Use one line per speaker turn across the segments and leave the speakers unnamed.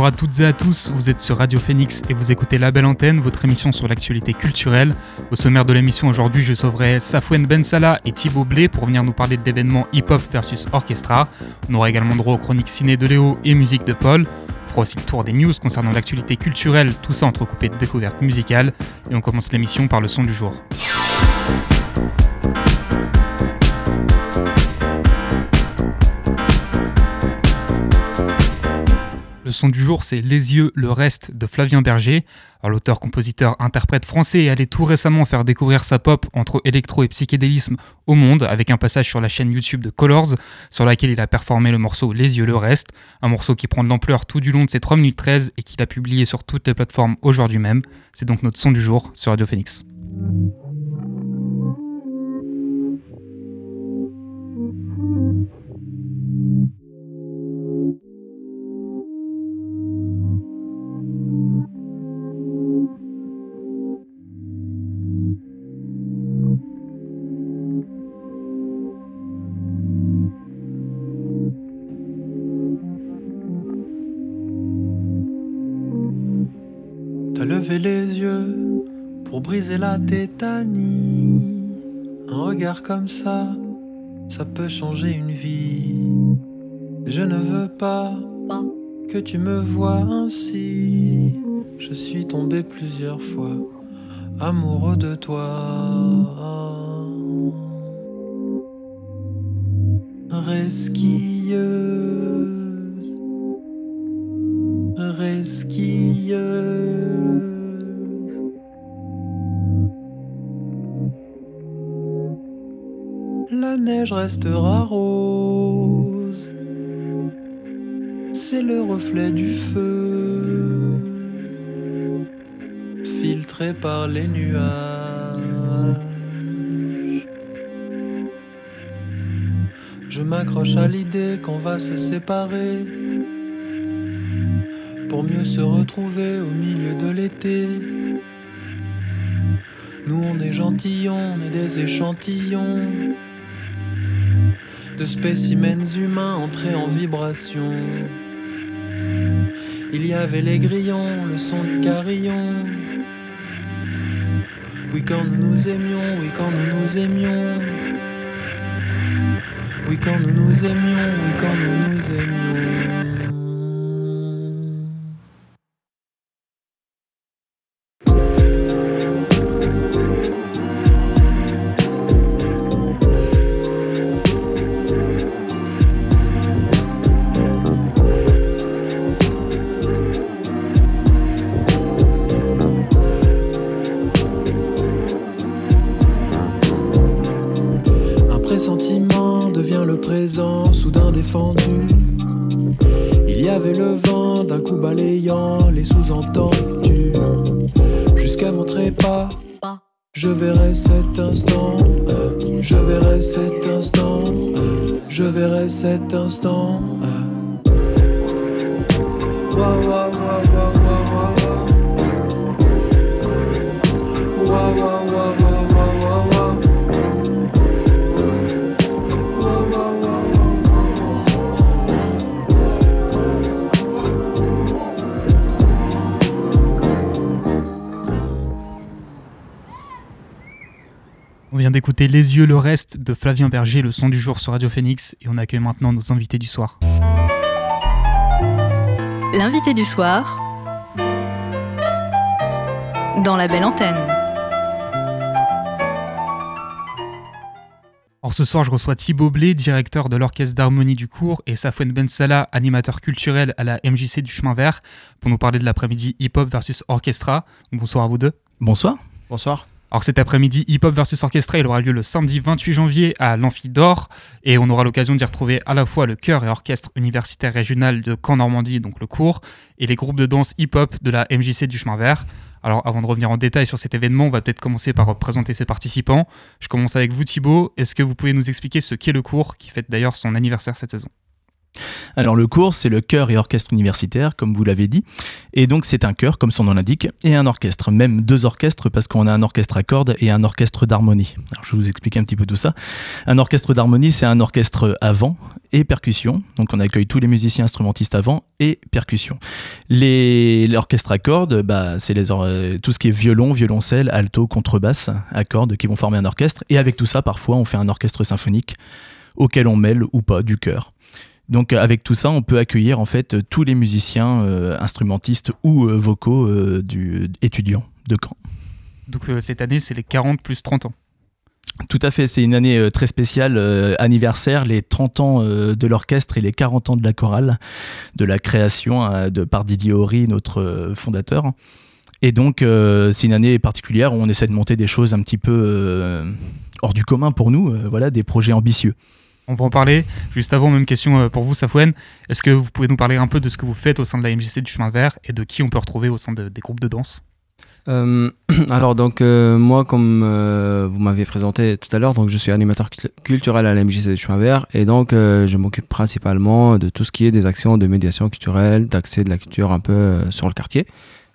Bonjour à toutes et à tous, vous êtes sur Radio Phoenix et vous écoutez La Belle Antenne, votre émission sur l'actualité culturelle. Au sommaire de l'émission aujourd'hui, je sauverai Safwen Ben Salah et Thibaut Blé pour venir nous parler de l'événement hip-hop versus orchestra. On aura également droit aux chroniques ciné de Léo et musique de Paul. On fera aussi le tour des news concernant l'actualité culturelle, tout ça entrecoupé de découvertes musicales. Et on commence l'émission par le son du jour. Le son du jour, c'est Les yeux, le reste de Flavien Berger. L'auteur, compositeur, interprète français est allé tout récemment faire découvrir sa pop entre électro et psychédélisme au monde avec un passage sur la chaîne YouTube de Colors sur laquelle il a performé le morceau Les yeux, le reste. Un morceau qui prend de l'ampleur tout du long de ses 3 minutes 13 et qu'il a publié sur toutes les plateformes aujourd'hui même. C'est donc notre son du jour sur Radio Phoenix.
Un regard comme ça, ça peut changer une vie. Je ne veux pas que tu me vois ainsi. Je suis tombé plusieurs fois amoureux de toi. Resquilleuse, neige restera rose, c'est le reflet du feu, filtré par les nuages. Je m'accroche à l'idée qu'on va se séparer pour mieux se retrouver au milieu de l'été. Nous on est gentillons, on est des échantillons de spécimens humains entrés en vibration. Il y avait les grillons, le son du carillon. Oui quand nous nous aimions, oui quand nous nous aimions. Oui quand nous nous aimions, oui quand nous nous aimions. Trépas, je verrai cet instant, euh, je verrai cet instant, euh, je verrai cet instant. euh.
Vient d'écouter Les yeux, le reste de Flavien Berger, le son du jour sur Radio Phoenix et on accueille maintenant nos invités du soir.
L'invité du soir dans La Belle Antenne.
Alors ce soir, je reçois Thibaut Blé, directeur de l'Orchestre d'harmonie du cours, et Safwen Ben Salah, animateur culturel à la MJC du Chemin Vert, pour nous parler de l'après-midi hip-hop versus orchestra. Bonsoir à vous deux.
Bonsoir.
Bonsoir.
Alors cet après-midi, Hip Hop versus Orchestra, il aura lieu le samedi 28 janvier à l'Amphi d'Or et on aura l'occasion d'y retrouver à la fois le chœur et orchestre universitaire régional de Caen-Normandie, donc le cours, et les groupes de danse hip-hop de la MJC du Chemin Vert. Alors avant de revenir en détail sur cet événement, on va peut-être commencer par présenter ses participants. Je commence avec vous Thibaut. Est-ce que vous pouvez nous expliquer ce qu'est le cours qui fête d'ailleurs son anniversaire cette saison?
Alors le cours, c'est le chœur et orchestre universitaire, comme vous l'avez dit. Et donc c'est un chœur, comme son nom l'indique, et un orchestre, même deux orchestres, parce qu'on a un orchestre à cordes et un orchestre d'harmonie. Alors je vais vous expliquer un petit peu tout ça. Un orchestre d'harmonie, c'est un orchestre avant et percussion. Donc on accueille tous les musiciens instrumentistes avant et percussion. L'orchestre à cordes, bah, c'est euh, tout ce qui est violon, violoncelle, alto, contrebasse à cordes qui vont former un orchestre. Et avec tout ça, parfois, on fait un orchestre symphonique auquel on mêle ou pas du chœur. Donc avec tout ça, on peut accueillir en fait tous les musiciens euh, instrumentistes ou euh, vocaux euh, du, étudiants de Caen.
Donc cette année, c'est les 40 plus 30 ans.
Tout à fait, c'est une année très spéciale, anniversaire, les 30 ans de l'orchestre et les 40 ans de la chorale, de la création de, par Didier Horry, notre fondateur. Et donc c'est une année particulière où on essaie de monter des choses un petit peu hors du commun pour nous, voilà, des projets ambitieux.
On va en parler. Juste avant, même question euh, pour vous, Safouane. Est-ce que vous pouvez nous parler un peu de ce que vous faites au sein de la MJC du Chemin Vert et de qui on peut retrouver au sein des groupes de danse?
Euh, alors donc euh, moi comme vous m'aviez présenté tout à l'heure donc je suis animateur culturel à la MJC du Chemin Vert et donc je m'occupe principalement de tout ce qui est des actions de médiation culturelle, d'accès de la culture un peu sur le quartier.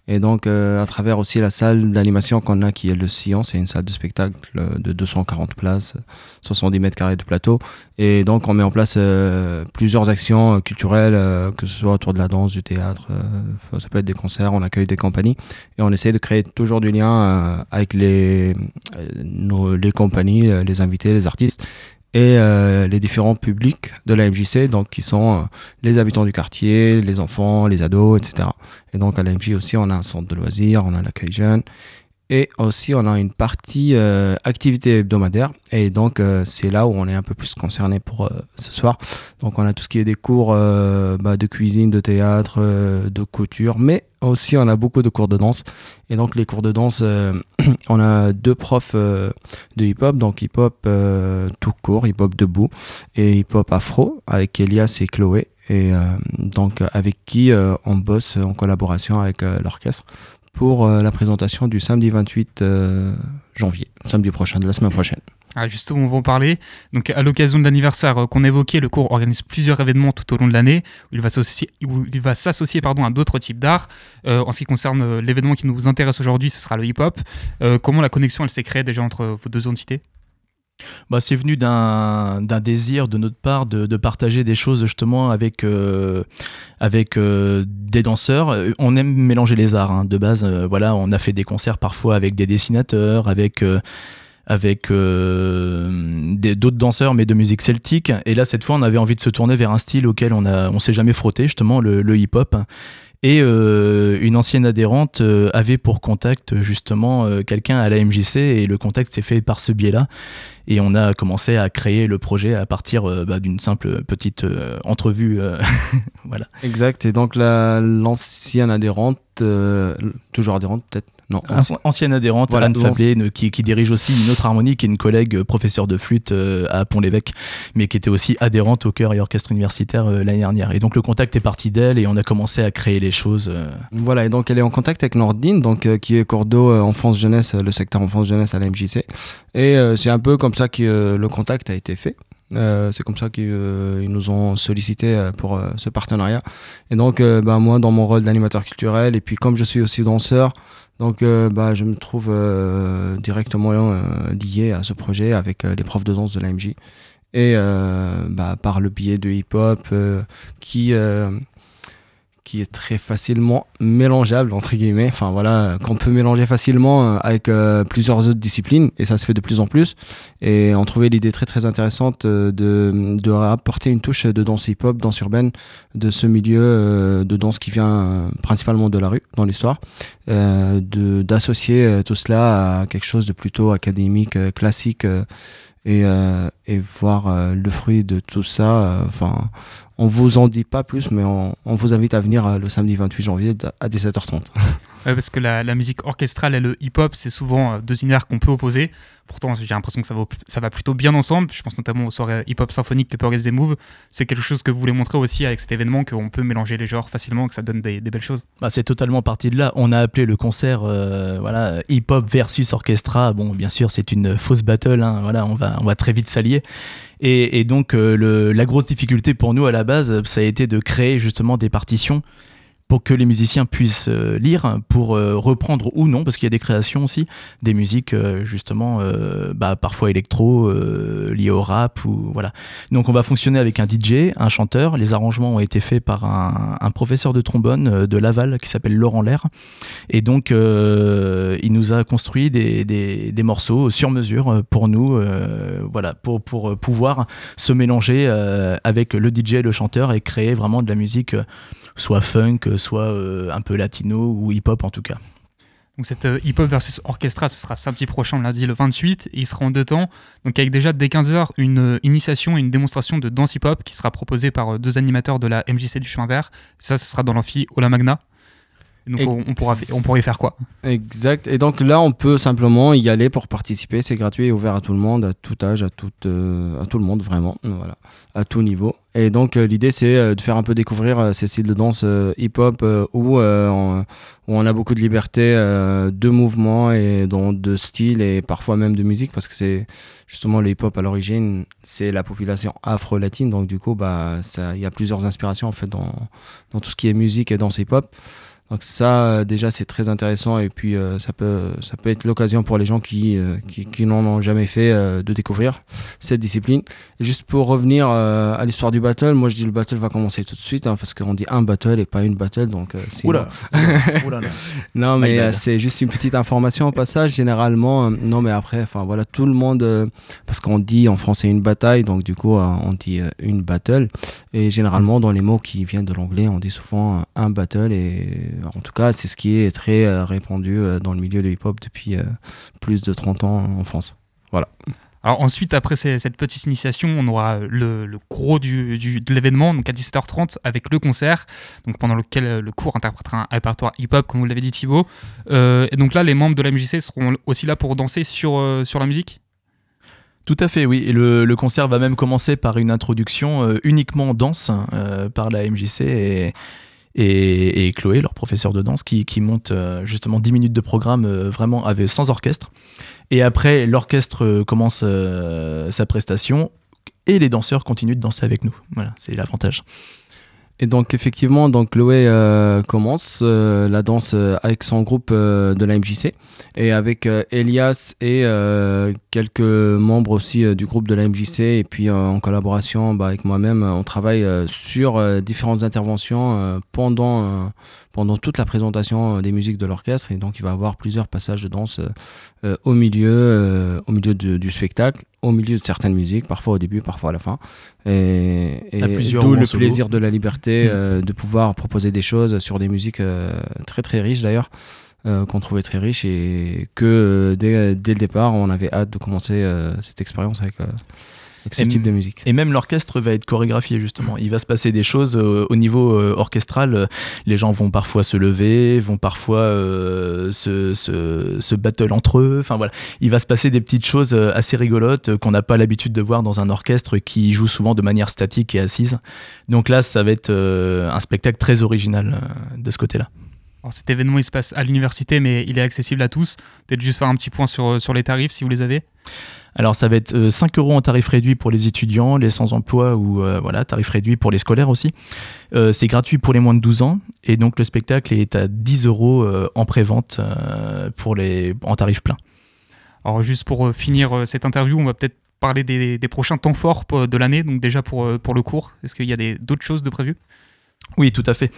Et donc, euh, à travers aussi la salle d'animation qu'on a, qui est le Sillon, c'est une salle de spectacle de 240 places, 70 mètres carrés de plateau. Et donc, on met en place euh, plusieurs actions culturelles, euh, que ce soit autour de la danse, du théâtre, ça peut être des concerts, on accueille des compagnies. Et on essaie de créer toujours du lien avec les, nos, les compagnies, les invités, les artistes et euh, les différents publics de la MJC, donc qui sont euh, les habitants du quartier, les enfants, les ados, etc. Et donc à la MJ aussi, on a un centre de loisirs, on a l'accueil jeune, et aussi, on a une partie euh, activité hebdomadaire. Et donc, euh, c'est là où on est un peu plus concerné pour euh, ce soir. Donc, on a tout ce qui est des cours bah, de cuisine, de théâtre, de couture. Mais aussi, on a beaucoup de cours de danse. Et donc, les cours de danse, on a deux profs de hip-hop. Donc, hip-hop tout court, hip-hop debout et hip-hop afro avec Elias et Chloé. Et donc, avec qui on bosse en collaboration avec l'orchestre pour euh, la présentation du samedi 28 euh, janvier, samedi prochain, de la semaine prochaine.
Ah, justement, on va en parler. Donc, à l'occasion de l'anniversaire euh, qu'on évoquait, le cours organise plusieurs événements tout au long de l'année où il va s'associer, à d'autres types d'art. en ce qui concerne l'événement qui nous intéresse aujourd'hui, ce sera le hip-hop. comment la connexion s'est créée déjà entre vos deux entités?
Bah, c'est venu d'un désir de notre part de, partager des choses justement avec, euh, avec euh, des danseurs. On aime mélanger les arts hein. de base. Euh, voilà, on a fait des concerts parfois avec des dessinateurs, avec avec d'autres danseurs mais de musique celtique. Et là, cette fois, on avait envie de se tourner vers un style auquel on a on s'est jamais frotté, justement le, hip-hop. Et euh, une ancienne adhérente euh, avait pour contact justement euh, quelqu'un à la MJC et le contact s'est fait par ce biais-là. Et on a commencé à créer le projet à partir bah, d'une simple petite entrevue. voilà.
Exact. Et donc l'ancienne adhérente, toujours adhérente peut-être?
Non, ancienne adhérente, Anne Fablé, qui, dirige aussi une autre harmonie, qui est une collègue professeure de flûte euh, à Pont-l'Évêque, mais qui était aussi adhérente au chœur et orchestre universitaire euh, l'année dernière. Et donc le contact est parti d'elle et on a commencé à créer les choses. Euh.
Voilà, et donc elle est en contact avec Nordine, donc, qui est cordeau enfance-jeunesse, le secteur enfance-jeunesse à la MJC. Et c'est un peu comme ça que le contact a été fait. c'est comme ça qu'ils nous ont sollicité pour ce partenariat. Et donc, bah, moi, dans mon rôle d'animateur culturel, et puis comme je suis aussi danseur, donc euh, bah, je me trouve euh, directement euh, lié à ce projet avec les profs de danse de l'AMJ. Et bah, par le biais de hip-hop qui qui est très facilement mélangeable entre guillemets. Enfin voilà qu'on peut mélanger facilement euh, avec euh, plusieurs autres disciplines et ça se fait de plus en plus. Et on trouvait l'idée très très intéressante euh, de, de apporter une touche de danse hip hop danse urbaine de ce milieu de danse qui vient principalement de la rue dans l'histoire. De d'associer tout cela à quelque chose de plutôt académique classique et, et voir le fruit de tout ça enfin on vous en dit pas plus, mais on, vous invite à venir euh, le samedi 28 janvier à 17h30.
parce que la, musique orchestrale et le hip-hop, c'est souvent deux univers qu'on peut opposer. Pourtant, j'ai l'impression que ça va, plutôt bien ensemble. Je pense notamment aux soirées hip-hop symphoniques que peut organiser Move. C'est quelque chose que vous voulez montrer aussi avec cet événement, qu'on peut mélanger les genres facilement, que ça donne des, belles choses.
Bah, c'est totalement parti de là. On a appelé le concert voilà, hip-hop versus orchestra. Bon, bien sûr, c'est une fausse battle. Hein. Voilà, on va, très vite s'allier. Et, donc, la grosse difficulté pour nous à la base, ça a été de créer justement des partitions pour que les musiciens puissent euh, lire, pour euh, reprendre ou non, parce qu'il y a des créations aussi, des musiques euh, justement, bah, parfois électro, liées au rap ou voilà. Donc on va fonctionner avec un DJ, un chanteur. Les arrangements ont été faits par un, professeur de trombone de Laval qui s'appelle Laurent Lair, et donc il nous a construit des, des, morceaux sur mesure pour nous, voilà, pour pour pouvoir se mélanger avec le DJ et le chanteur et créer vraiment de la musique soit funk, soit euh, un peu latino ou hip-hop en tout cas.
Donc cette euh, hip-hop versus orchestra, ce sera samedi prochain, lundi le 28, et il sera en deux temps. Donc avec déjà dès 15h une euh, initiation et une démonstration de danse hip-hop qui sera proposée par deux animateurs de la MJC du chemin vert. Ça, ce sera dans l'amphi Ola Magna. Donc on, pourra, on pourra y faire quoi?
Exact. Et donc là, on peut simplement y aller pour participer. C'est gratuit et ouvert à tout le monde, à tout âge, à tout, à tout le monde vraiment. Voilà, à tout niveau. Et donc euh, l'idée c'est euh, de faire un peu découvrir euh, ces styles de danse hip-hop où, on, où on a beaucoup de liberté de mouvement et de style et parfois même de musique parce que c'est justement le hip-hop à l'origine c'est la population afro-latine donc du coup bah il y a plusieurs inspirations en fait dans, dans tout ce qui est musique et danse hip-hop. Donc ça, euh, déjà, c'est très intéressant et puis euh, ça peut ça peut être l'occasion pour les gens qui euh, qui, qui n'en ont jamais fait de découvrir cette discipline. Et juste pour revenir à l'histoire du battle, moi je dis le battle va commencer tout de suite hein, parce qu'on dit un battle et pas une battle, donc c'est
Oula.
non mais c'est juste une petite information au passage. Généralement, non mais après, enfin voilà, tout le monde parce qu'on dit en français une bataille, donc du coup on dit une battle et généralement dans les mots qui viennent de l'anglais, on dit souvent un battle et en tout cas, c'est ce qui est très euh, répandu euh, dans le milieu de hip-hop depuis euh, plus de 30 ans en France. Voilà.
Alors ensuite, après cette petite initiation, on aura le, gros du, de l'événement, donc à 17h30 avec le concert, donc pendant lequel le cours interprétera un répertoire hip-hop, comme vous l'avez dit Thibaut. et donc là, les membres de la MJC seront aussi là pour danser sur, sur la musique?
Tout à fait, oui. Et le, concert va même commencer par une introduction uniquement danse par la MJC et, et, Chloé, leur professeur de danse, qui, monte euh, justement 10 minutes de programme euh, vraiment avec, sans orchestre. Et après, l'orchestre euh, commence sa prestation et les danseurs continuent de danser avec nous. Voilà, c'est l'avantage.
Et donc effectivement, donc Chloé euh, commence euh, la danse euh, avec son groupe de la MJC et avec Elias et quelques membres aussi du groupe de la MJC et puis en collaboration bah, avec moi-même, on travaille sur différentes interventions pendant pendant toute la présentation des musiques de l'orchestre et donc il va y avoir plusieurs passages de danse au milieu au milieu du spectacle au milieu de certaines musiques, parfois au début, parfois à la fin. Et, et d'où le plaisir de la liberté mm. euh, de pouvoir proposer des choses sur des musiques euh, très très riches d'ailleurs, euh, qu'on trouvait très riches et que dès, dès, le départ, on avait hâte de commencer cette expérience avec ce type de musique.
Et même l'orchestre va être chorégraphié justement. Il va se passer des choses euh, au niveau euh, orchestral. Les gens vont parfois se lever, vont parfois euh, se, se, se, battle entre eux. Enfin voilà, il va se passer des petites choses assez rigolotes qu'on n'a pas l'habitude de voir dans un orchestre qui joue souvent de manière statique et assise. Donc là, ça va être un spectacle très original de ce côté-là.
Alors cet événement, il se passe à l'université, mais il est accessible à tous. Peut-être juste faire un petit point sur, sur les tarifs, si vous les avez.
Alors ça va être 5 euh, euros en tarif réduit pour les étudiants, les sans-emploi ou euh, voilà, tarif réduit pour les scolaires aussi. Euh, c'est gratuit pour les moins de 12 ans et donc le spectacle est à 10 euros en pré-vente pour les en tarif plein.
Alors juste pour finir cette interview, on va peut-être parler des, des, prochains temps forts de l'année, donc déjà pour, pour le cours. Est-ce qu'il y a d'autres choses de prévues?
Oui, tout à fait.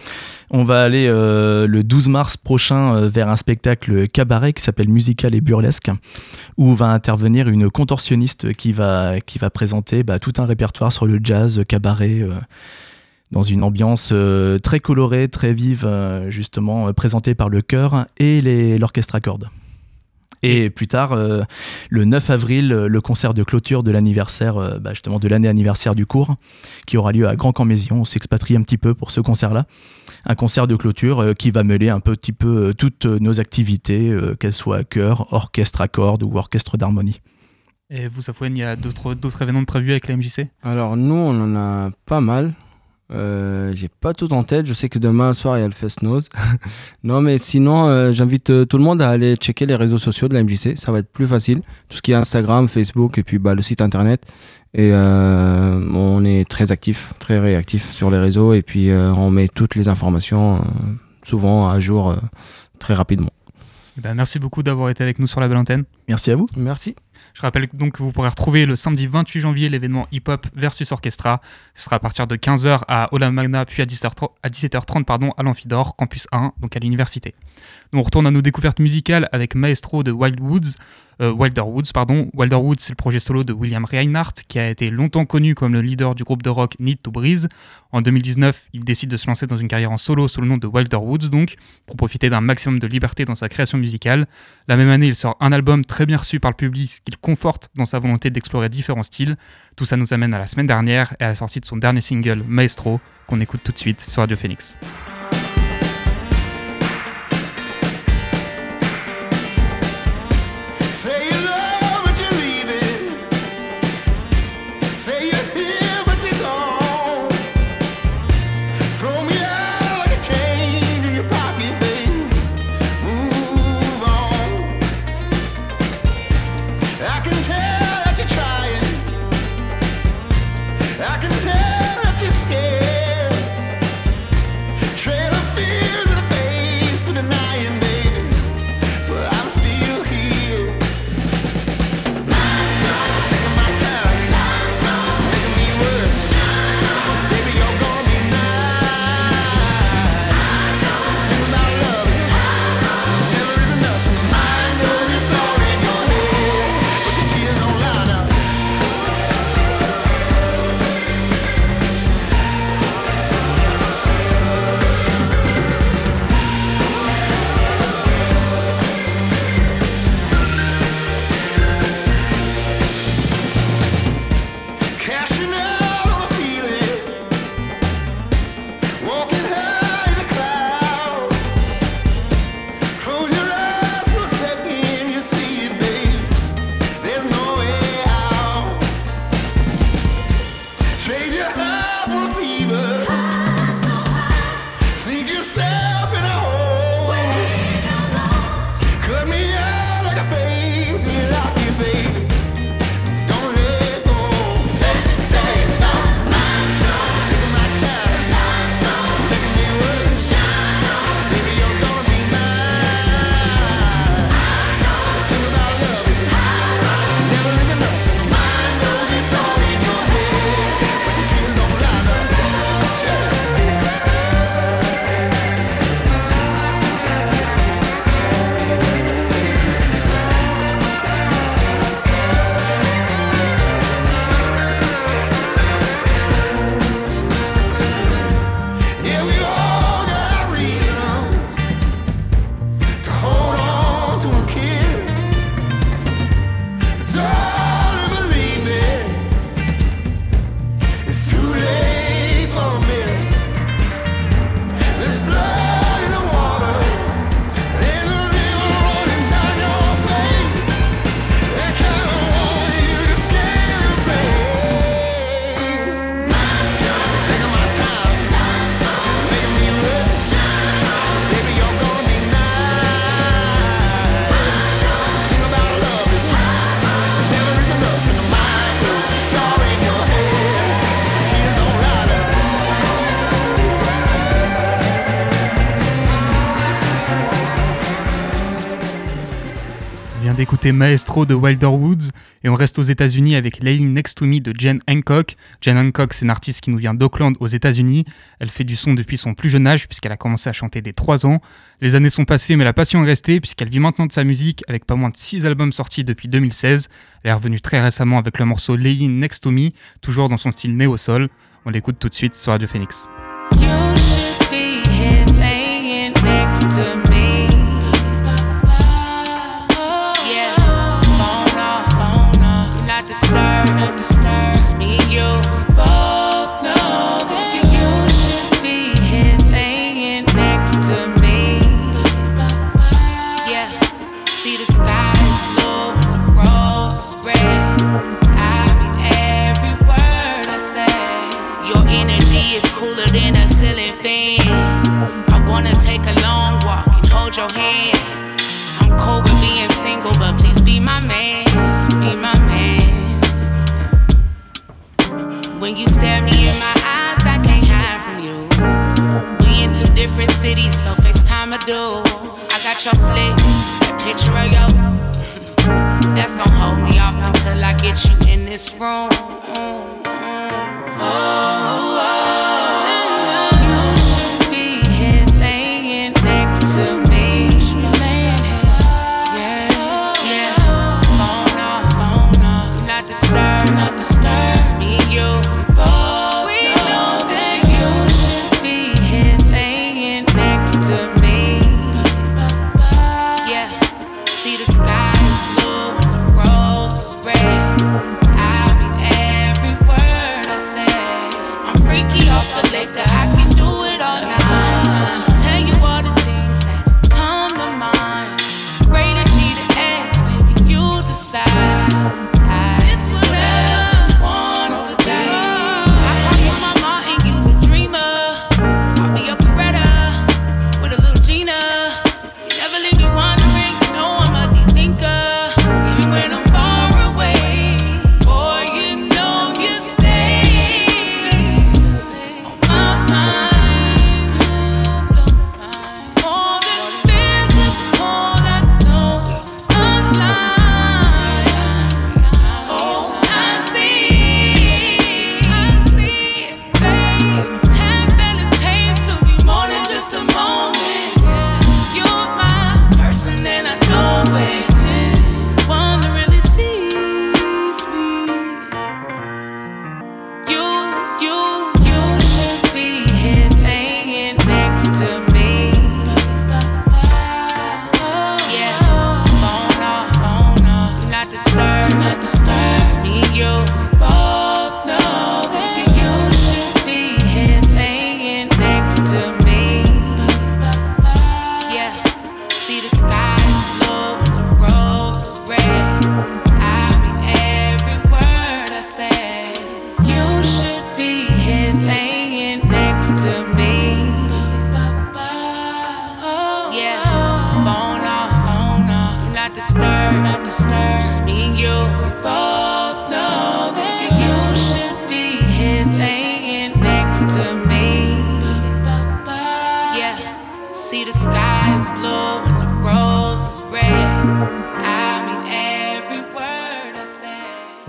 On va aller euh, le 12 mars prochain euh, vers un spectacle cabaret qui s'appelle Musical et Burlesque, où va intervenir une contorsionniste qui va, présenter bah, tout un répertoire sur le jazz, cabaret, euh, dans une ambiance très colorée, très vive, justement, présentée par le chœur et l'orchestre à cordes. Et plus tard, euh, le 9 avril, euh, le concert de clôture de l'anniversaire, euh, bah, justement de l'année anniversaire du cours, qui aura lieu à Grand Camp Mézion. On s'expatrie un petit peu pour ce concert-là. Un concert de clôture qui va mêler un petit peu toutes nos activités, qu'elles soient chœur, orchestre à cordes ou orchestre d'harmonie.
Et vous, Safouane, il y a d'autres événements prévus avec la MJC
Alors nous, on en a pas mal. Euh, j'ai pas tout en tête. Je sais que demain soir il y a le Fest Nose. non, mais sinon, euh, j'invite euh, tout le monde à aller checker les réseaux sociaux de la MJC. Ça va être plus facile. Tout ce qui est Instagram, Facebook et puis bah, le site internet. Et on est très actif, très réactif sur les réseaux et puis on met toutes les informations souvent à jour très rapidement.
Eh ben, merci beaucoup d'avoir été avec nous sur la belle antenne.
Merci à vous.
Merci.
Je rappelle donc que vous pourrez retrouver le samedi 28 janvier l'événement Hip Hop versus Orchestra. Ce sera à partir de 15h à Ola Magna, puis à 17h30, pardon, à l'Amphidor, campus 1, donc à l'université. On retourne à nos découvertes musicales avec Maestro de Wild Woods. Euh, Wilder Woods, pardon. Wilder Woods, c'est le projet solo de William Reinhardt, qui a été longtemps connu comme le leader du groupe de rock Need to Breeze. En 2019, il décide de se lancer dans une carrière en solo sous le nom de Wilder Woods, donc, pour profiter d'un maximum de liberté dans sa création musicale. La même année, il sort un album très bien reçu par le public, qu'il conforte dans sa volonté d'explorer différents styles. Tout ça nous amène à la semaine dernière et à la sortie de son dernier single, Maestro, qu'on écoute tout de suite sur Radio Phoenix. Maestro de Wilder Woods et on reste aux États-Unis avec Laying Next to Me de Jen Hancock. Jen Hancock, c'est une artiste qui nous vient d'Auckland aux États-Unis. Elle fait du son depuis son plus jeune âge puisqu'elle a commencé à chanter dès 3 ans. Les années sont passées mais la passion est restée puisqu'elle vit maintenant de sa musique avec pas moins de 6 albums sortis depuis 2016. Elle est revenue très récemment avec le morceau Laying Next to Me, toujours dans son style néo-sol. On l'écoute tout de suite sur Radio Phoenix.
me.
When you stare me in my eyes, I can't hide from you. We in two different cities, so FaceTime I do. I got your flick, that picture of you. That's gonna hold me off until I get you in this room. You to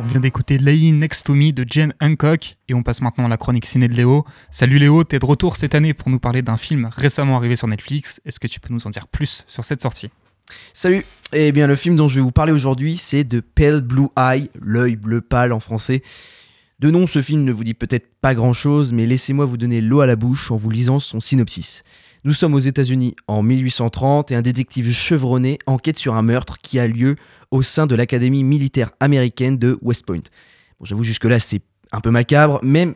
vient d'écouter Laying Next to Me de Jen Hancock et on passe maintenant à la chronique ciné de Léo. Salut Léo, t'es de retour cette année pour nous parler d'un film récemment arrivé sur Netflix. Est-ce que tu peux nous en dire plus sur cette sortie?
Salut Eh bien, le film dont je vais vous parler aujourd'hui, c'est The Pale Blue Eye, l'œil bleu pâle en français. De nom, ce film ne vous dit peut-être pas grand-chose, mais laissez-moi vous donner l'eau à la bouche en vous lisant son synopsis. Nous sommes aux États-Unis en 1830 et un détective chevronné enquête sur un meurtre qui a lieu au sein de l'académie militaire américaine de West Point. Bon, j'avoue, jusque-là, c'est un peu macabre, même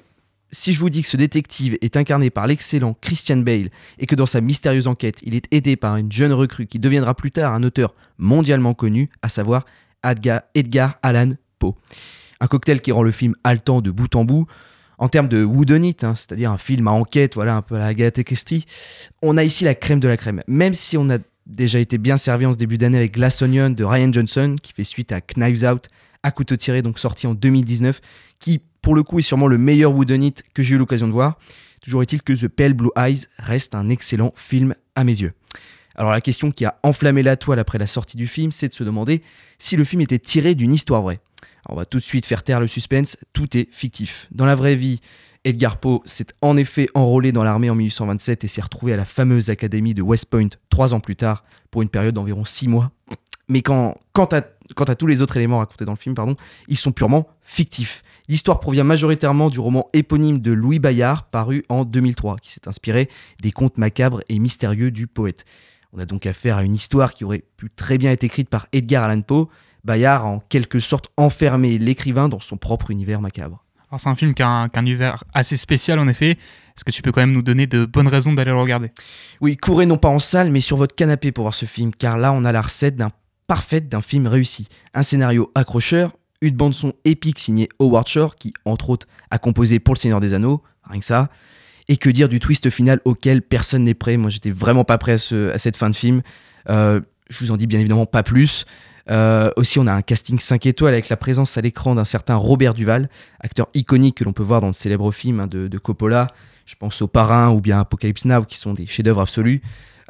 si je vous dis que ce détective est incarné par l'excellent Christian Bale et que dans sa mystérieuse enquête, il est aidé par une jeune recrue qui deviendra plus tard un auteur mondialement connu, à savoir Edgar, Edgar Allan Poe. Un cocktail qui rend le film haletant de bout en bout. En termes de whodunit, hein, c'est-à-dire un film à enquête, voilà, un peu à la Agatha Christie, on a ici la crème de la crème. Même si on a déjà été bien servi en ce début d'année avec Glass Onion de Ryan Johnson, qui fait suite à Knives Out, à couteau tiré, donc sorti en 2019, qui pour le coup est sûrement le meilleur whodunit que j'ai eu l'occasion de voir. Toujours est-il que The Pale Blue Eyes reste un excellent film à mes yeux. Alors la question qui a enflammé la toile après la sortie du film, c'est de se demander si le film était tiré d'une histoire vraie. On va tout de suite faire taire le suspense, tout est fictif. Dans la vraie vie, Edgar Poe s'est en effet enrôlé dans l'armée en 1827 et s'est retrouvé à la fameuse académie de West Point trois ans plus tard, pour une période d'environ six mois. Mais quant, à, tous les autres éléments racontés dans le film, ils sont purement fictifs. L'histoire provient majoritairement du roman éponyme de Louis Bayard, paru en 2003, qui s'est inspiré des contes macabres et mystérieux du poète. On a donc affaire à une histoire qui aurait pu très bien être écrite par Edgar Allan Poe. Bayard a en quelque sorte enfermé l'écrivain dans son propre univers macabre.
Alors c'est un film qui a un, qui a un univers assez spécial en effet. Est-ce que tu peux quand même nous donner de bonnes raisons d'aller le regarder?
Oui, courez non pas en salle, mais sur votre canapé pour voir ce film, car là on a la recette d'un parfaite d'un film réussi. Un scénario accrocheur, une bande-son épique signée Howard Shore, qui, entre autres, a composé pour Le Seigneur des Anneaux, rien que ça. Et que dire du twist final auquel personne n'est prêt? Moi, j'étais vraiment pas prêt à, ce- à cette fin de film. Euh, je vous en dis bien évidemment pas plus. Euh, aussi, on a un casting 5 étoiles avec la présence à l'écran d'un certain Robert Duval, acteur iconique que l'on peut voir dans le célèbre film hein, de, Coppola. Je pense au Parrain ou bien Apocalypse Now, qui sont des chefs-d'œuvre absolus.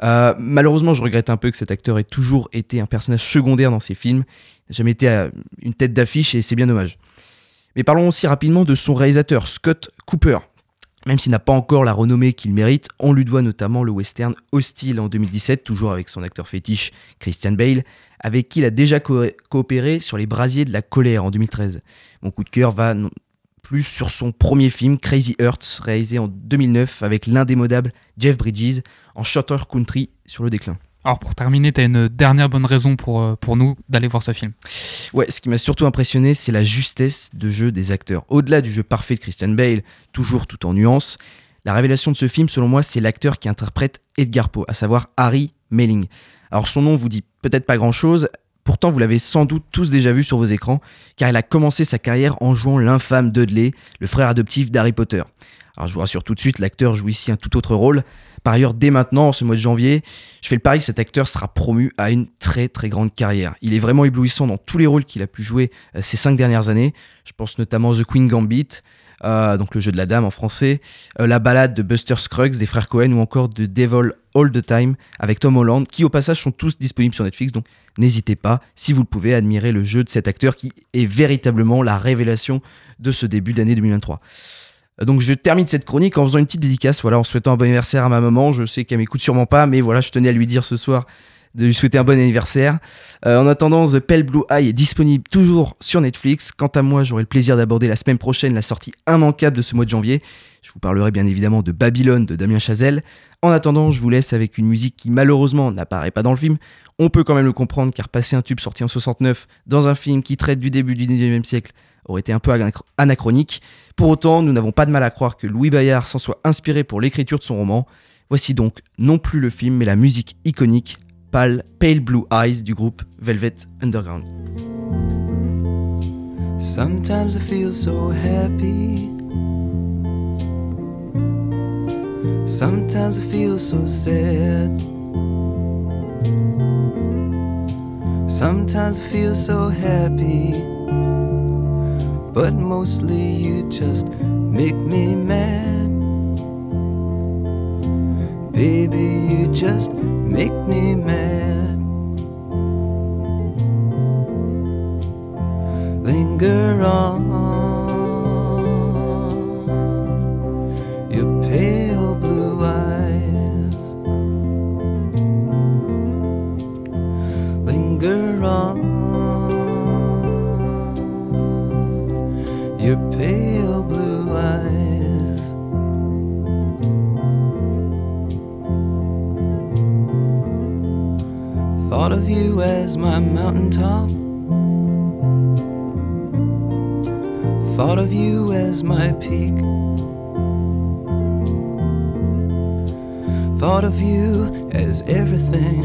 Euh, malheureusement, je regrette un peu que cet acteur ait toujours été un personnage secondaire dans ses films. Il n'a jamais été euh, une tête d'affiche et c'est bien dommage. Mais parlons aussi rapidement de son réalisateur, Scott Cooper. Même s'il n'a pas encore la renommée qu'il mérite, on lui doit notamment le western Hostile en 2017, toujours avec son acteur fétiche Christian Bale, avec qui il a déjà co- coopéré sur Les Brasiers de la colère en 2013. Mon coup de cœur va plus sur son premier film Crazy Earth, réalisé en 2009 avec l'indémodable Jeff Bridges en Shorter Country sur le déclin.
Alors pour terminer, t'as une dernière bonne raison pour, euh, pour nous d'aller voir ce film.
Ouais, ce qui m'a surtout impressionné, c'est la justesse de jeu des acteurs. Au-delà du jeu parfait de Christian Bale, toujours tout en nuances, la révélation de ce film, selon moi, c'est l'acteur qui interprète Edgar Poe, à savoir Harry Melling. Alors son nom vous dit peut-être pas grand-chose, pourtant vous l'avez sans doute tous déjà vu sur vos écrans, car il a commencé sa carrière en jouant l'infâme Dudley, le frère adoptif d'Harry Potter. Alors je vous rassure tout de suite, l'acteur joue ici un tout autre rôle. Par ailleurs, dès maintenant, en ce mois de janvier, je fais le pari que cet acteur sera promu à une très très grande carrière. Il est vraiment éblouissant dans tous les rôles qu'il a pu jouer euh, ces cinq dernières années. Je pense notamment à The Queen Gambit, euh, donc le jeu de la dame en français, euh, la balade de Buster Scruggs des frères Cohen ou encore de Devil All the Time avec Tom Holland, qui au passage sont tous disponibles sur Netflix. Donc n'hésitez pas, si vous le pouvez, à admirer le jeu de cet acteur qui est véritablement la révélation de ce début d'année 2023. Euh, Donc je termine cette chronique en faisant une petite dédicace, voilà, en souhaitant un bon anniversaire à ma maman. Je sais qu'elle m'écoute sûrement pas, mais voilà, je tenais à lui dire ce soir de lui souhaiter un bon anniversaire. Euh, en attendant, The Pale Blue Eye est disponible toujours sur Netflix. Quant à moi, j'aurai le plaisir d'aborder la semaine prochaine la sortie immanquable de ce mois de janvier. Je vous parlerai bien évidemment de Babylone de Damien Chazelle. En attendant, je vous laisse avec une musique qui malheureusement n'apparaît pas dans le film. On peut quand même le comprendre car passer un tube sorti en 69 dans un film qui traite du début du 19e siècle aurait été un peu anachro- anachronique. Pour autant, nous n'avons pas de mal à croire que Louis Bayard s'en soit inspiré pour l'écriture de son roman. Voici donc non plus le film, mais la musique iconique Pale, Pale Blue Eyes du groupe Velvet Underground.
Sometimes I feel so happy. Sometimes I feel so sad. Sometimes I feel so happy. But mostly you just make me mad. Baby, you just make me mad. linger on. Your pale blue eyes. Linger on. Your pale blue eyes thought of you as my mountaintop Thought of you as my peak. Thought of you as everything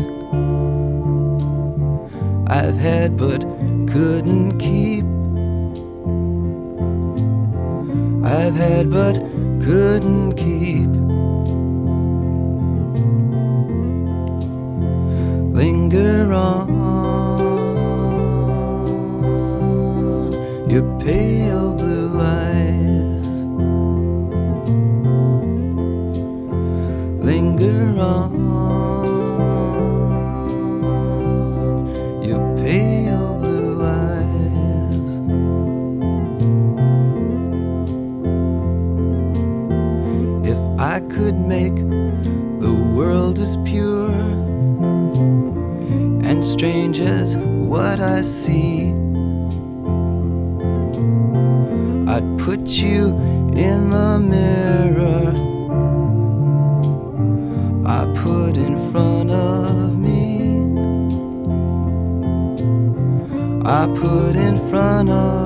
I've had but couldn't keep. I've had but couldn't keep. Linger on your pale blue eyes. Linger on strange as what I see. I'd put you in the mirror I put in front of me. I put in front of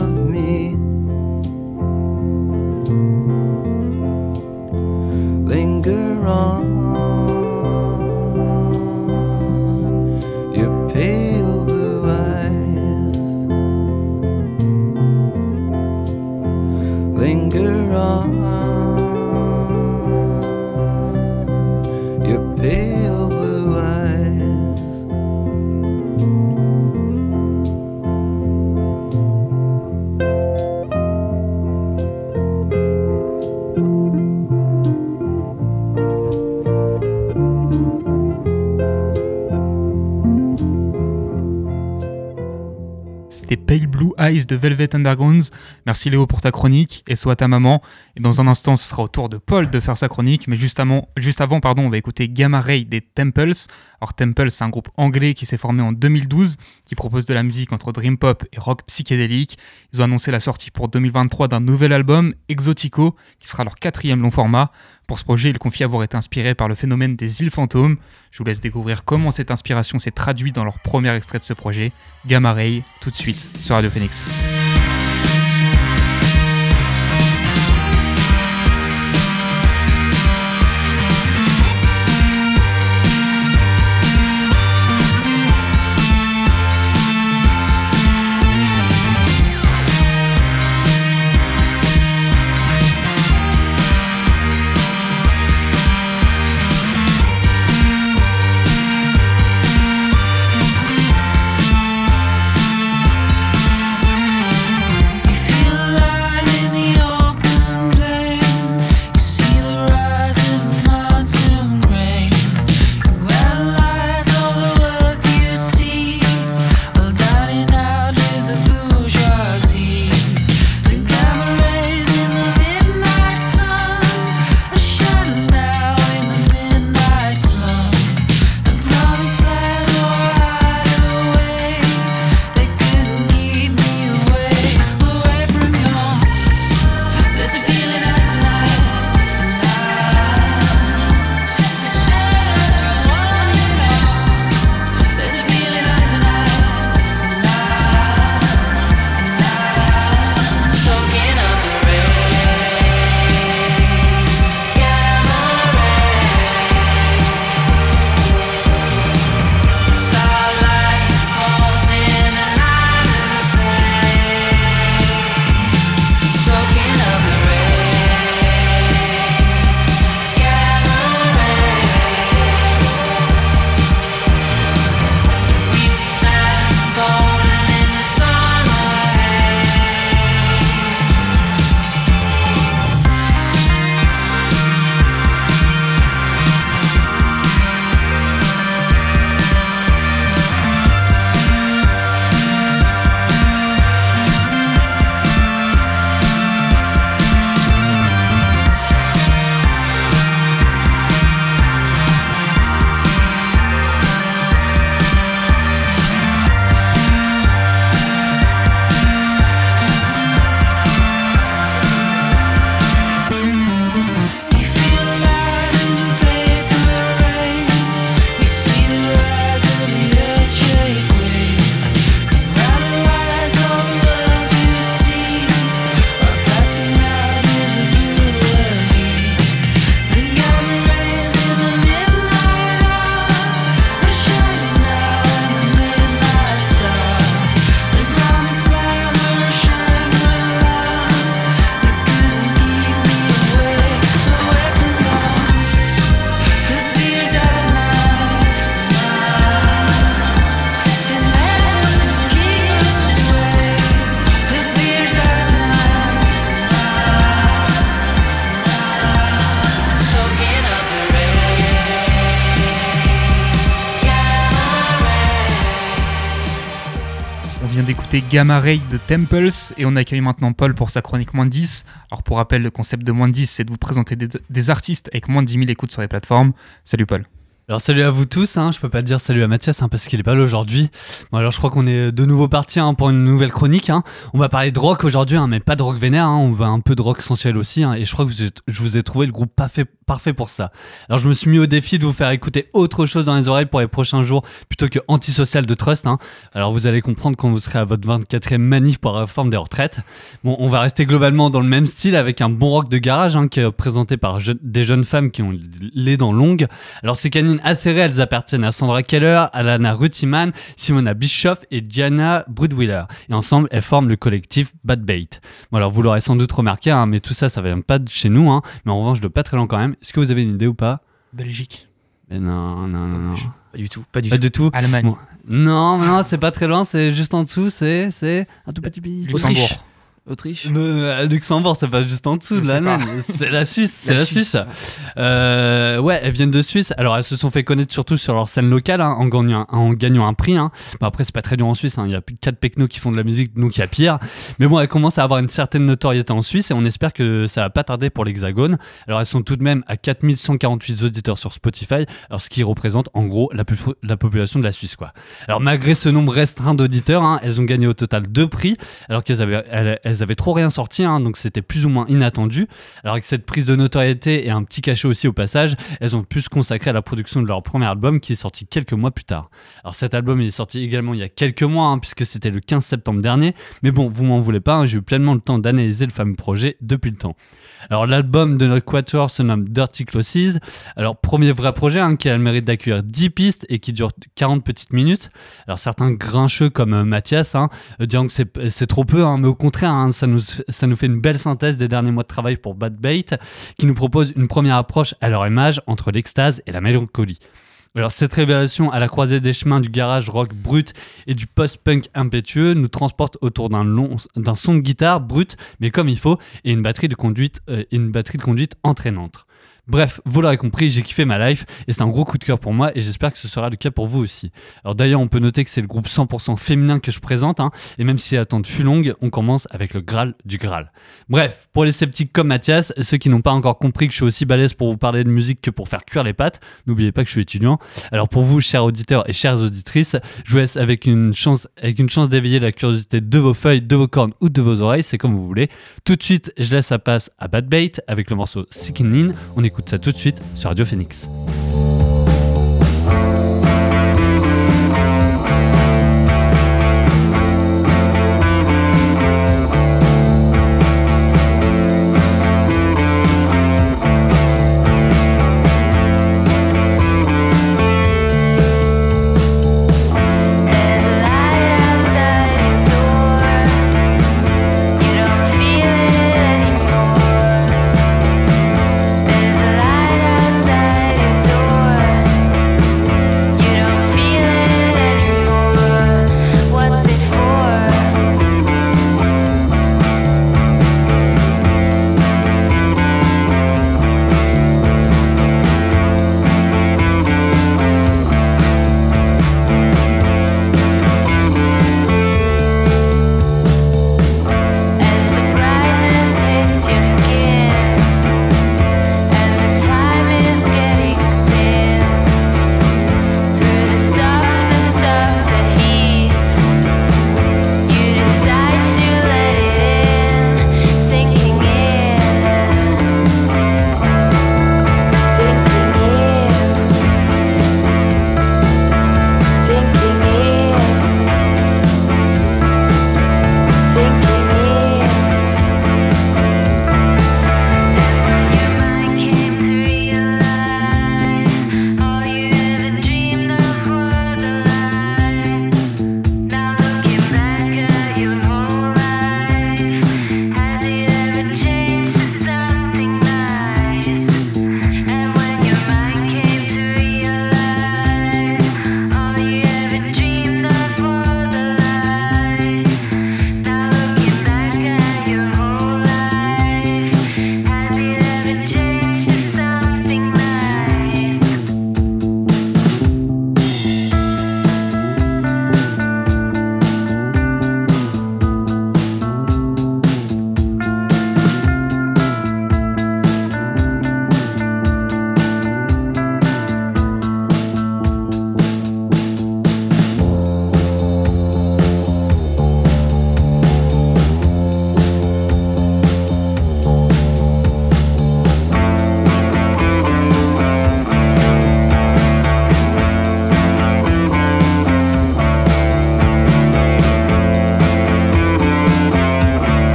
Eyes
de Velvet Undergrounds. Merci Léo pour ta chronique et soit ta maman. Et dans un instant, ce sera au tour de Paul de faire sa chronique. Mais juste avant, juste avant pardon, on va écouter Gamma Ray des Temples. Alors Temples, c'est un groupe anglais qui s'est formé en 2012, qui propose de la musique entre dream pop et rock psychédélique. Ils ont annoncé la sortie pour 2023 d'un nouvel album, Exotico, qui sera leur quatrième long format. Pour ce projet, ils confient avoir été inspirés par le phénomène des îles fantômes. Je vous laisse découvrir comment cette inspiration s'est traduite dans leur premier extrait de ce projet, Gamma Ray, tout de suite sur Radio Phoenix.
Gamma
Ray de Temples et on accueille maintenant Paul pour sa chronique moins de 10. Alors pour rappel, le concept de moins de 10, c'est de vous présenter des, des artistes avec moins de 10 000 écoutes sur les plateformes. Salut Paul.
Alors salut à vous tous, hein. je peux pas dire salut à Mathias hein, parce qu'il est pas là aujourd'hui. Bon alors je crois qu'on est de nouveau parti hein, pour une nouvelle chronique. hein. On va parler de rock aujourd'hui, hein, mais pas de rock vénère, on va un peu de rock sensuel aussi. et je crois que vous je vous ai trouvé le groupe parfait, parfait pour ça. Alors je me suis mis au défi de vous faire écouter autre chose dans les oreilles pour les prochains jours plutôt que Antisocial de Trust. Alors vous allez comprendre quand vous serez à votre 24e manif pour la réforme des retraites. Bon, on va rester globalement dans le même style avec un bon rock de garage qui est présenté par des jeunes femmes qui ont les dents longues. Alors ces canines assez réelles. Elles appartiennent à Sandra Keller, Alana Rutiman, Simona Bischoff et Diana Brudwiller. Et ensemble, elles forment le collectif Bad Bait. Bon, alors vous l'aurez sans doute remarqué, hein, mais tout ça, ça vient pas de chez nous, hein, mais en revanche de pas très loin quand même. Est-ce que vous avez une idée ou pas?
Belgique.
Mais non, non, non, non.
Pas du tout, pas du
Pas
tout.
du tout.
Allemagne.
Bon. Non, non, c'est pas très loin, c'est juste en dessous, c'est c'est un tout petit pays.
Luxembourg.
Autriche
Euh, Luxembourg, c'est pas juste en dessous de l'Allemagne, c'est la Suisse, c'est
La
la,
Suisse.
Suisse. Euh, ouais, elles viennent de Suisse. Alors elles se sont fait connaître surtout sur leur scène locale hein, en, gagnant, en gagnant un prix. Hein. Bon, après, c'est pas très dur en Suisse. hein. Il y a 4 pecnos qui font de la musique, donc il y a pire. Mais bon, elles commencent à avoir une certaine notoriété en Suisse et on espère que ça va pas tarder pour l'Hexagone. Alors elles sont tout de même à 4148 auditeurs sur Spotify, alors ce qui représente en gros la, pu- la population de la Suisse, quoi. Alors malgré ce nombre restreint d'auditeurs, hein, elles ont gagné au total deux prix, alors qu'elles avaient, elles, elles avaient trop rien sorti, hein, donc c'était plus ou moins inattendu. Alors avec cette prise de notoriété et un petit cachet aussi au passage, elles ont pu se consacrer à la production de leur premier album qui est sorti quelques mois plus tard. Alors cet album il est sorti également il y a quelques mois, hein, puisque c'était le 15 septembre dernier, mais bon, vous m'en voulez pas, hein, j'ai eu pleinement le temps d'analyser le fameux projet depuis le temps. Alors l'album de notre quatuor se nomme Dirty Closes. Alors premier vrai projet qui a le mérite d'accueillir 10 pistes et qui dure 40 petites minutes. Alors certains grincheux comme euh, Mathias euh, diront que c'est trop peu, mais au contraire ça, nous, fait une belle synthèse des derniers mois de travail pour Bad Bait qui nous propose une première approche à leur image entre l'extase et la mélancolie. Alors cette révélation à la croisée des chemins du garage rock brut et du post-punk impétueux nous transporte autour d'un son de guitare brut mais comme il faut et une batterie de conduite euh, et une batterie de conduite entraînante. Bref, vous l'aurez compris, j'ai kiffé ma life et c'est un gros coup de cœur pour moi et j'espère que ce sera le cas pour vous aussi. Alors d'ailleurs, on peut noter que c'est le groupe 100% féminin que je présente hein, et même si l'attente fut longue, on commence avec le Graal du Graal. Bref, pour les sceptiques comme Mathias, ceux qui n'ont pas encore compris que je suis aussi balèze pour vous parler de musique que pour faire cuire les pâtes, n'oubliez pas que je suis étudiant. Alors pour vous, chers auditeurs et chères auditrices, je vous laisse avec une chance, avec une chance d'éveiller la curiosité de vos feuilles, de vos cornes ou de vos oreilles, c'est comme vous voulez. Tout de suite, je laisse la passe à Bad Bait avec le morceau Sickening. On écoute ça tout de suite sur Radio Phoenix.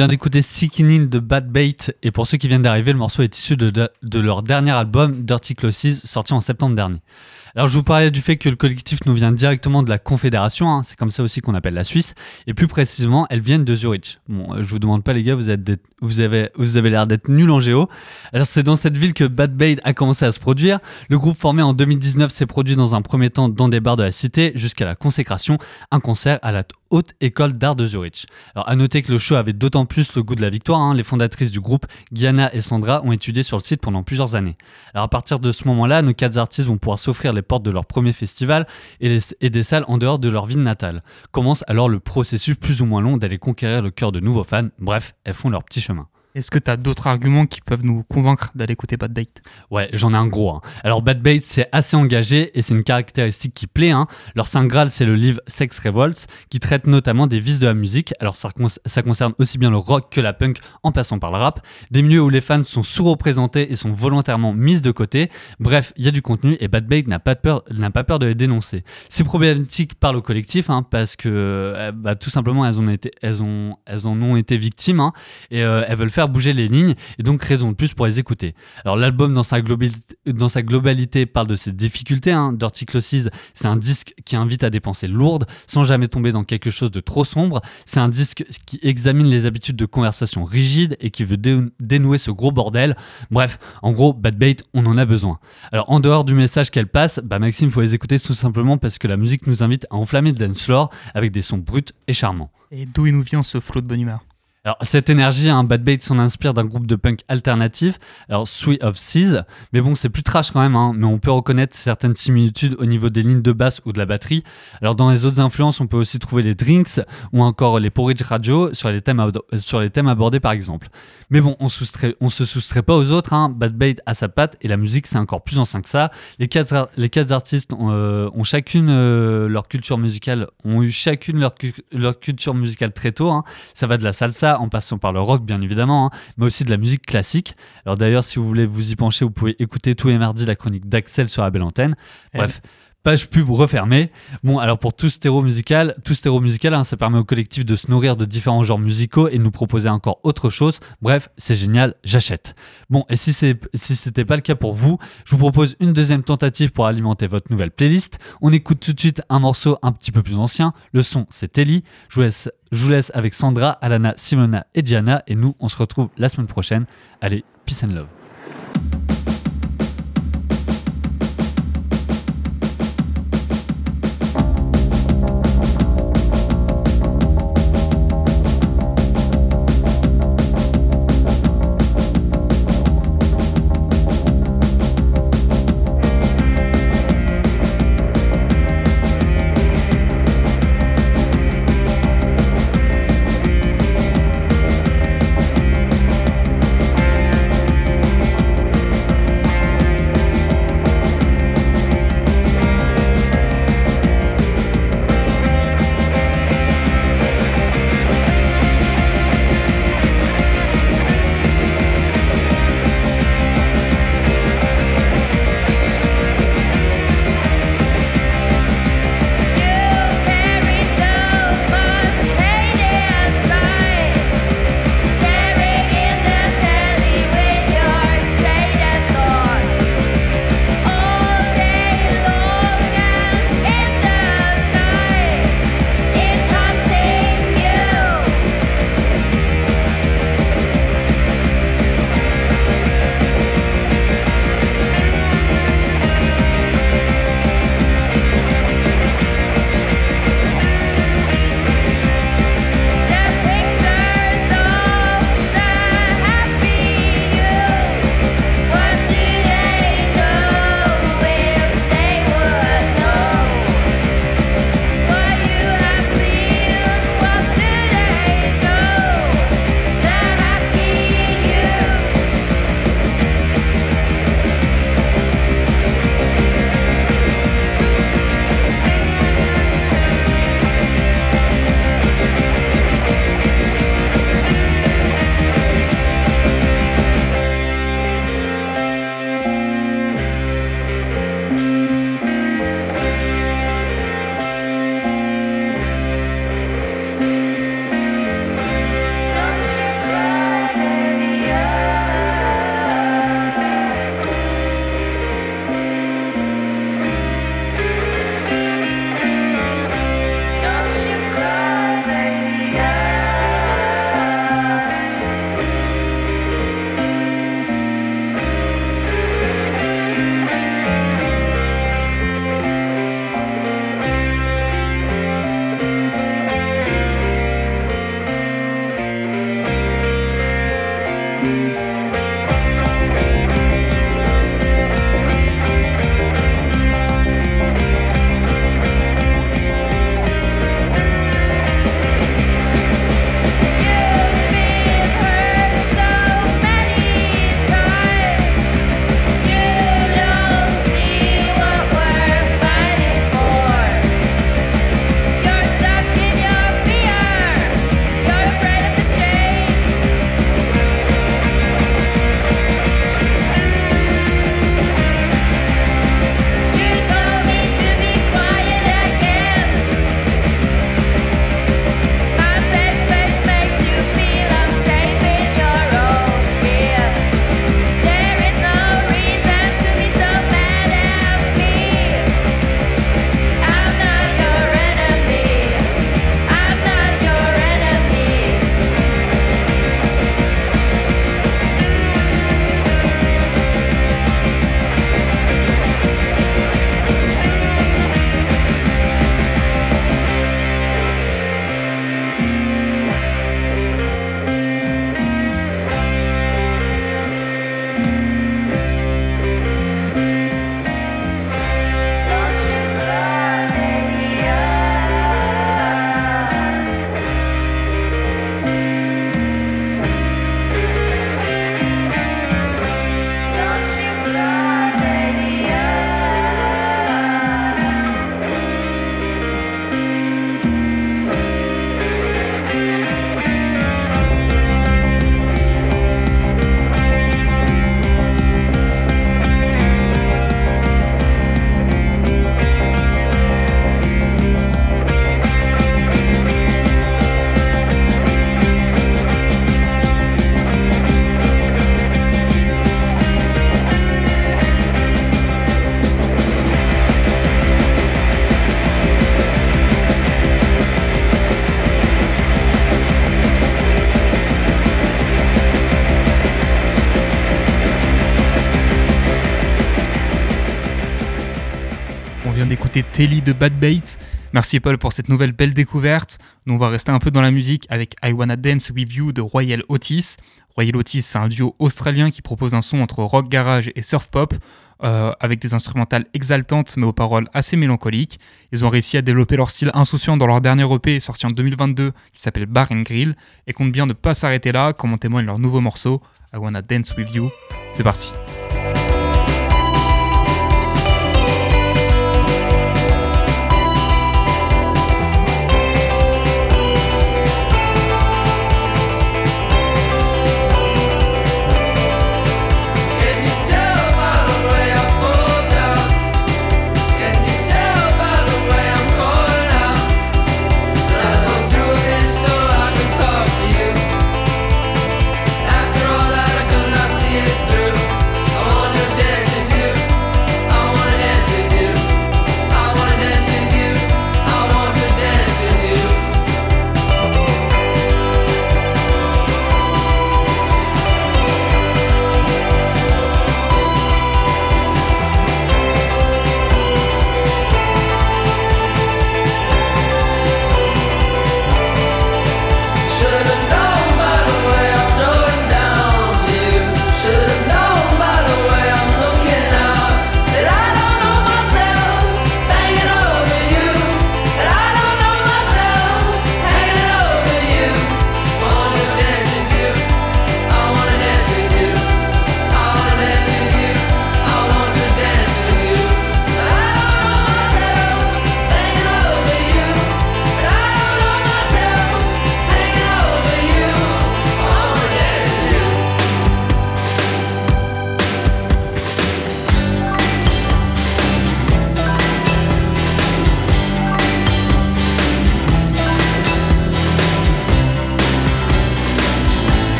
Vient d'écouter Sickening de Bad Bait et pour ceux qui viennent d'arriver, le morceau est issu de, leur dernier album Dirty Closes sorti en septembre dernier. Alors je vous parlais du fait que le collectif nous vient directement de la Confédération, hein, c'est comme ça aussi qu'on appelle la Suisse, et plus précisément elles viennent de Zurich. Bon, euh, je vous demande pas les gars, vous, êtes vous avez, vous avez l'air d'être nuls en géo. Alors c'est dans cette ville que Bad Bait a commencé à se produire. Le groupe formé en 2019 s'est produit dans un premier temps dans des bars de la cité jusqu'à la consécration, un concert à la Haute École d'Art de Zurich. Alors à noter que le show avait d'autant plus le goût de la victoire, hein. les fondatrices du groupe, Gianna et Sandra, ont étudié sur le site pendant plusieurs années. Alors à partir de ce moment-là, nos quatre artistes vont pouvoir s'offrir les portes de leur premier festival et des salles en dehors de leur ville natale. Commence alors le processus plus ou moins long d'aller conquérir le cœur de nouveaux fans, bref, elles font leur petit chemin.
Est-ce que tu as d'autres arguments qui peuvent nous convaincre d'aller écouter Bad Bait?
Ouais, j'en ai un gros. hein. Alors Bad Bait, c'est assez engagé et c'est une caractéristique qui plaît. hein. Leur saint graal, c'est le livre Sex Revolts, qui traite notamment des vices de la musique. Alors ça, con- ça concerne aussi bien le rock que la punk, en passant par le rap. Des milieux où les fans sont sous-représentés et sont volontairement mis de côté. Bref, il y a du contenu et Bad Bait n'a pas peur, de les dénoncer. C'est problématique par le collectif, hein, parce que euh, bah, tout simplement elles, ont été, elles, ont, elles en ont été victimes et euh, elles veulent faire bouger les lignes et donc raison de plus pour les écouter. Alors l'album dans sa globalité, parle de ses difficultés. Hein. Dirty Closes, c'est un disque qui invite à dépenser lourdes sans jamais tomber dans quelque chose de trop sombre. C'est un disque qui examine les habitudes de conversation rigides et qui veut dé- dénouer ce gros bordel. Bref, en gros, Bad Bait, on en a besoin. Alors en dehors du message qu'elle passe, bah Maxime, faut les écouter tout simplement parce que la musique nous invite à enflammer le dance floor avec des sons bruts et charmants.
Et d'où il nous vient ce flot de bonne humeur?
Alors, cette énergie, un Bad Bait s'en inspire d'un groupe de punk alternatif, alors Sweet of Seas, mais bon, c'est plus trash quand même, hein, mais on peut reconnaître certaines similitudes au niveau des lignes de basse ou de la batterie. Alors, dans les autres influences, on peut aussi trouver les Drinks ou encore les Porridge Radio sur les thèmes, sur les thèmes abordés par exemple. Mais bon, on, soustrait, on se soustrait pas aux autres, hein. Bad Bait a sa patte et la musique, c'est encore plus ancien que ça. Les quatre, les quatre artistes ont, euh, chacune euh, leur culture musicale, ont eu chacune leur, cu- leur culture musicale très tôt. hein. Ça va de la salsa en passant par le rock, bien évidemment, hein, mais aussi de la musique classique. Alors d'ailleurs, si vous voulez vous y pencher, vous pouvez écouter tous les mardis la chronique d'Axel sur la belle antenne. Bref. Page pub refermée. Bon, alors pour tout stéréo musical, tout stéréo musical, hein, ça permet au collectif de se nourrir de différents genres musicaux et de nous proposer encore autre chose. Bref, c'est génial, j'achète. Bon, et si c'est si c'était pas le cas pour vous, je vous propose une deuxième tentative pour alimenter votre nouvelle playlist. On écoute tout de suite un morceau un petit peu plus ancien. Le son, c'est Telly. Je vous laisse, je vous laisse avec Sandra, Alana, Simona et Diana. Et nous, on se retrouve la semaine prochaine. Allez, peace and love.
Telly de Bad Bait. Merci Paul pour cette nouvelle belle découverte. Nous on va rester un peu dans la musique avec I Wanna Dance With You de Royal Otis. Royal Otis c'est un duo australien qui propose un son entre rock garage et surf pop euh, avec des instrumentales exaltantes mais aux paroles assez mélancoliques. Ils ont réussi à développer leur style insouciant dans leur dernier EP sorti en 2022 qui s'appelle Bar and Grill et comptent bien ne pas s'arrêter là comme en témoigne leur nouveau morceau I Wanna Dance With You. C'est parti.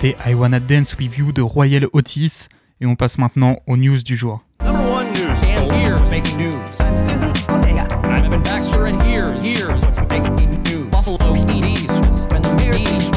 C'était I Wanna Dance With You de Royal Otis et on passe maintenant aux news du jour.
Number one news. And here's making news. I'm Susan Ortega. I'm Evan Baxter, and here's here's what's making news? Buffalo PD's and the PD's.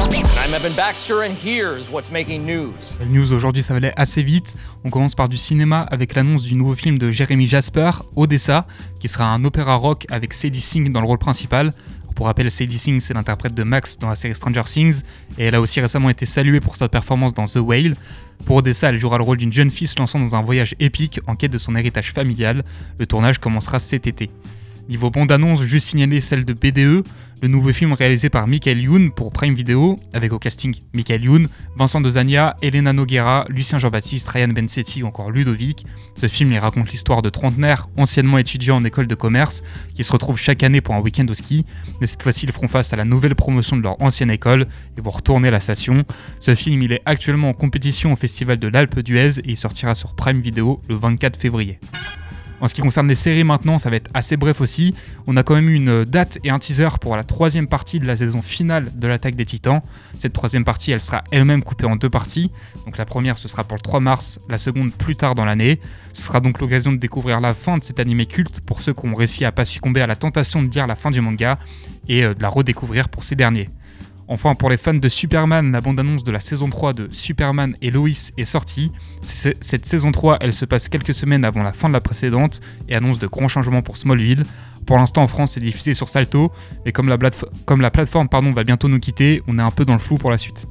I'm Evan Baxter, and here's what's making news?
La news aujourd'hui, ça va aller assez vite. On commence par du cinéma avec l'annonce du nouveau film de Jeremy Jasper, Odessa, qui sera un opéra rock avec Sadie Singh dans le rôle principal. Pour rappel, Sadie Singh, c'est l'interprète de Max dans la série Stranger Things, et elle a aussi récemment été saluée pour sa performance dans The Whale. Pour Odessa, elle jouera le rôle d'une jeune fille se lançant dans un voyage épique en quête de son héritage familial. Le tournage commencera cet été. Niveau bande-annonce, juste signaler celle de BDE, le nouveau film réalisé par Michael Youn pour Prime Video, avec au casting Michael Youn, Vincent Dezania, Elena Noguera, Lucien Jean-Baptiste, Ryan Bensetti ou encore Ludovic. Ce film les raconte l'histoire de trentenaires, anciennement étudiants en école de commerce, qui se retrouvent chaque année pour un week-end au ski, mais cette fois-ci ils feront face à la nouvelle promotion de leur ancienne école et vont retourner la station. Ce film il est actuellement en compétition au Festival de l'Alpe d'Huez et il sortira sur Prime Video le 24 février. En ce qui concerne les séries maintenant, ça va être assez bref aussi. On a quand même eu une date et un teaser pour la troisième partie de la saison finale de l'attaque des titans. Cette troisième partie, elle sera elle-même coupée en deux parties. Donc la première, ce sera pour le 3 mars, la seconde plus tard dans l'année. Ce sera donc l'occasion de découvrir la fin de cet animé culte pour ceux qui ont réussi à pas succomber à la tentation de lire la fin du manga et euh, de la redécouvrir pour ces derniers. Enfin, pour les fans de Superman, la bande-annonce de la saison 3 de Superman et Lois est sortie. Cette saison 3, elle se passe quelques semaines avant la fin de la précédente et annonce de grands changements pour Smallville. Pour l'instant, en France, c'est diffusé sur Salto, et comme la, plateforme va bientôt nous quitter, on est un peu dans le flou pour la suite.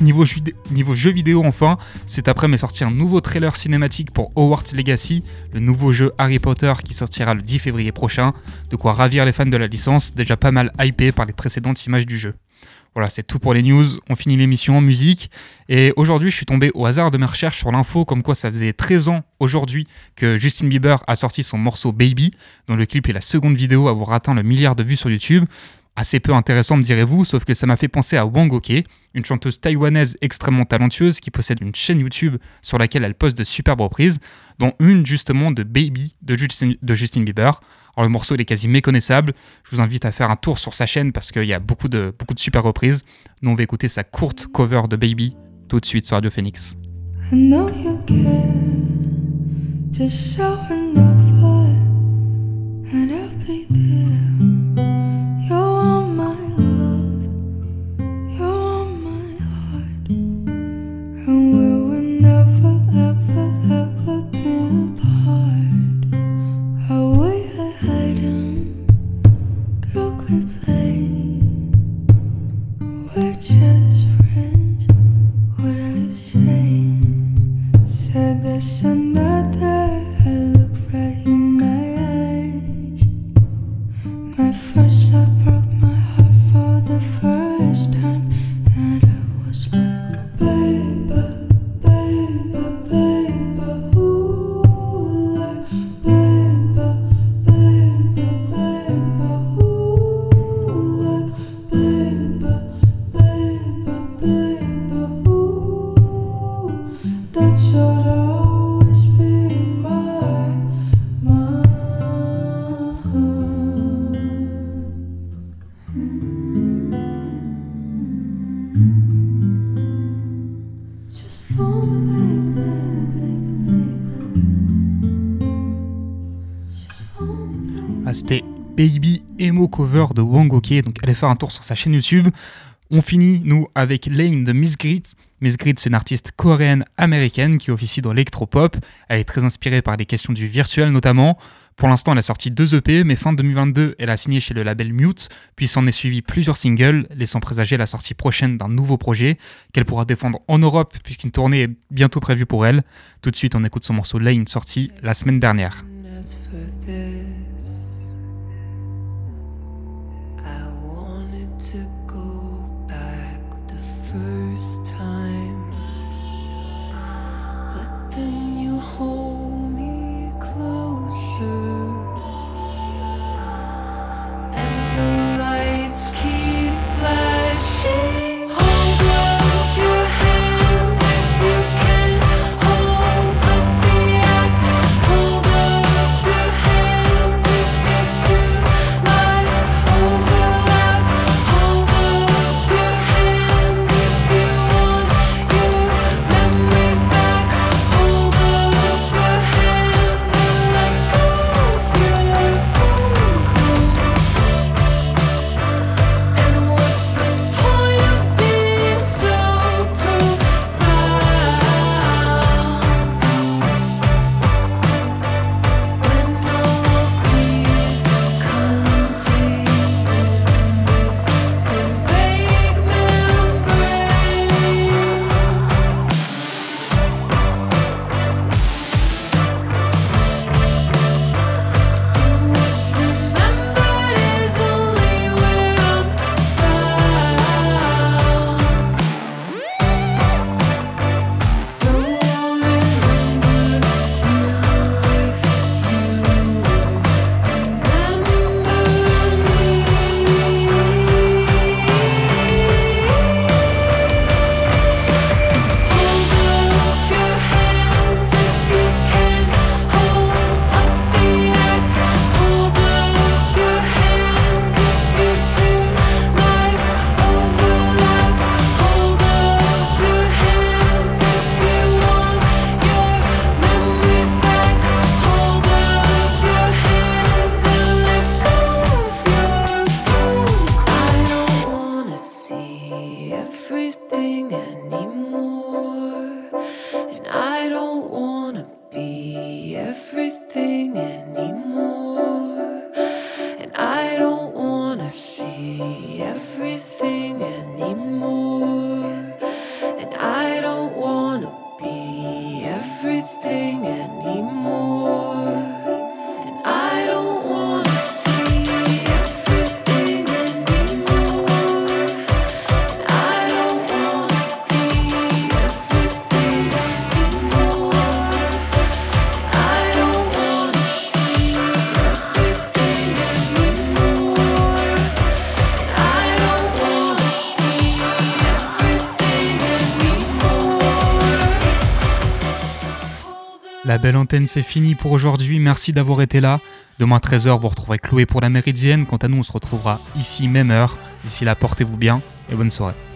Niveau jeu vidéo enfin, cet après-midi est sorti un nouveau trailer cinématique pour Hogwarts Legacy, le nouveau jeu Harry Potter qui sortira le 10 février prochain, de quoi ravir les fans de la licence, déjà pas mal hypés par les précédentes images du jeu. Voilà, c'est tout pour les news. On finit l'émission en musique. Et aujourd'hui, je suis tombé au hasard de mes recherches sur l'info comme quoi ça faisait 13 ans aujourd'hui que Justin Bieber a sorti son morceau Baby, dont le clip est la seconde vidéo à avoir atteint le milliard de vues sur YouTube. Assez peu intéressant, me direz-vous, sauf que ça m'a fait penser à Wang Ok, une chanteuse taïwanaise extrêmement talentueuse qui possède une chaîne YouTube sur laquelle elle poste de superbes reprises, dont une justement de Baby de Justin, Bieber. Alors le morceau il est quasi méconnaissable, je vous invite à faire un tour sur sa chaîne parce qu'il y a beaucoup de, super reprises. Nous on va écouter sa courte cover de Baby tout de suite sur Radio Phoenix.
And Baby
Emo Cover de Wang Ok, donc allez faire un tour sur sa chaîne YouTube. On finit, nous, avec Lane de Miss Grit. Miss Grit, c'est une artiste coréenne-américaine qui officie dans l'électropop. Elle est très inspirée par des questions du virtuel notamment. Pour l'instant, elle a sorti deux EP, mais fin 2022, elle a signé chez le label Mute, puis s'en est suivi plusieurs singles, laissant présager la sortie prochaine d'un nouveau projet qu'elle pourra défendre en Europe, puisqu'une tournée est bientôt prévue pour elle. Tout de suite, on écoute son morceau Lane, sorti la semaine dernière.
To go back the first time, but then you hold me closer, and the lights keep flashing.
Belle antenne, c'est fini pour aujourd'hui. Merci d'avoir été là. Demain 13h, vous retrouverez Chloé pour la Méridienne. Quant à nous, on se retrouvera ici, même heure. D'ici là, portez-vous bien et bonne soirée.